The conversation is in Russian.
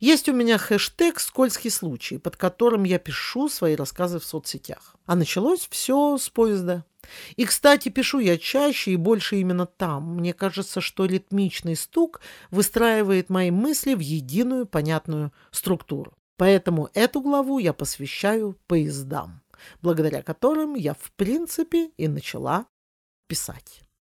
Есть у меня хэштег «Скользкий случай», под которым я пишу свои рассказы в соцсетях. А началось все с поезда. И, кстати, пишу я чаще и больше именно там. Мне кажется, что ритмичный стук выстраивает мои мысли в единую понятную структуру. Поэтому эту главу я посвящаю поездам, благодаря которым я, в принципе, и начала писать.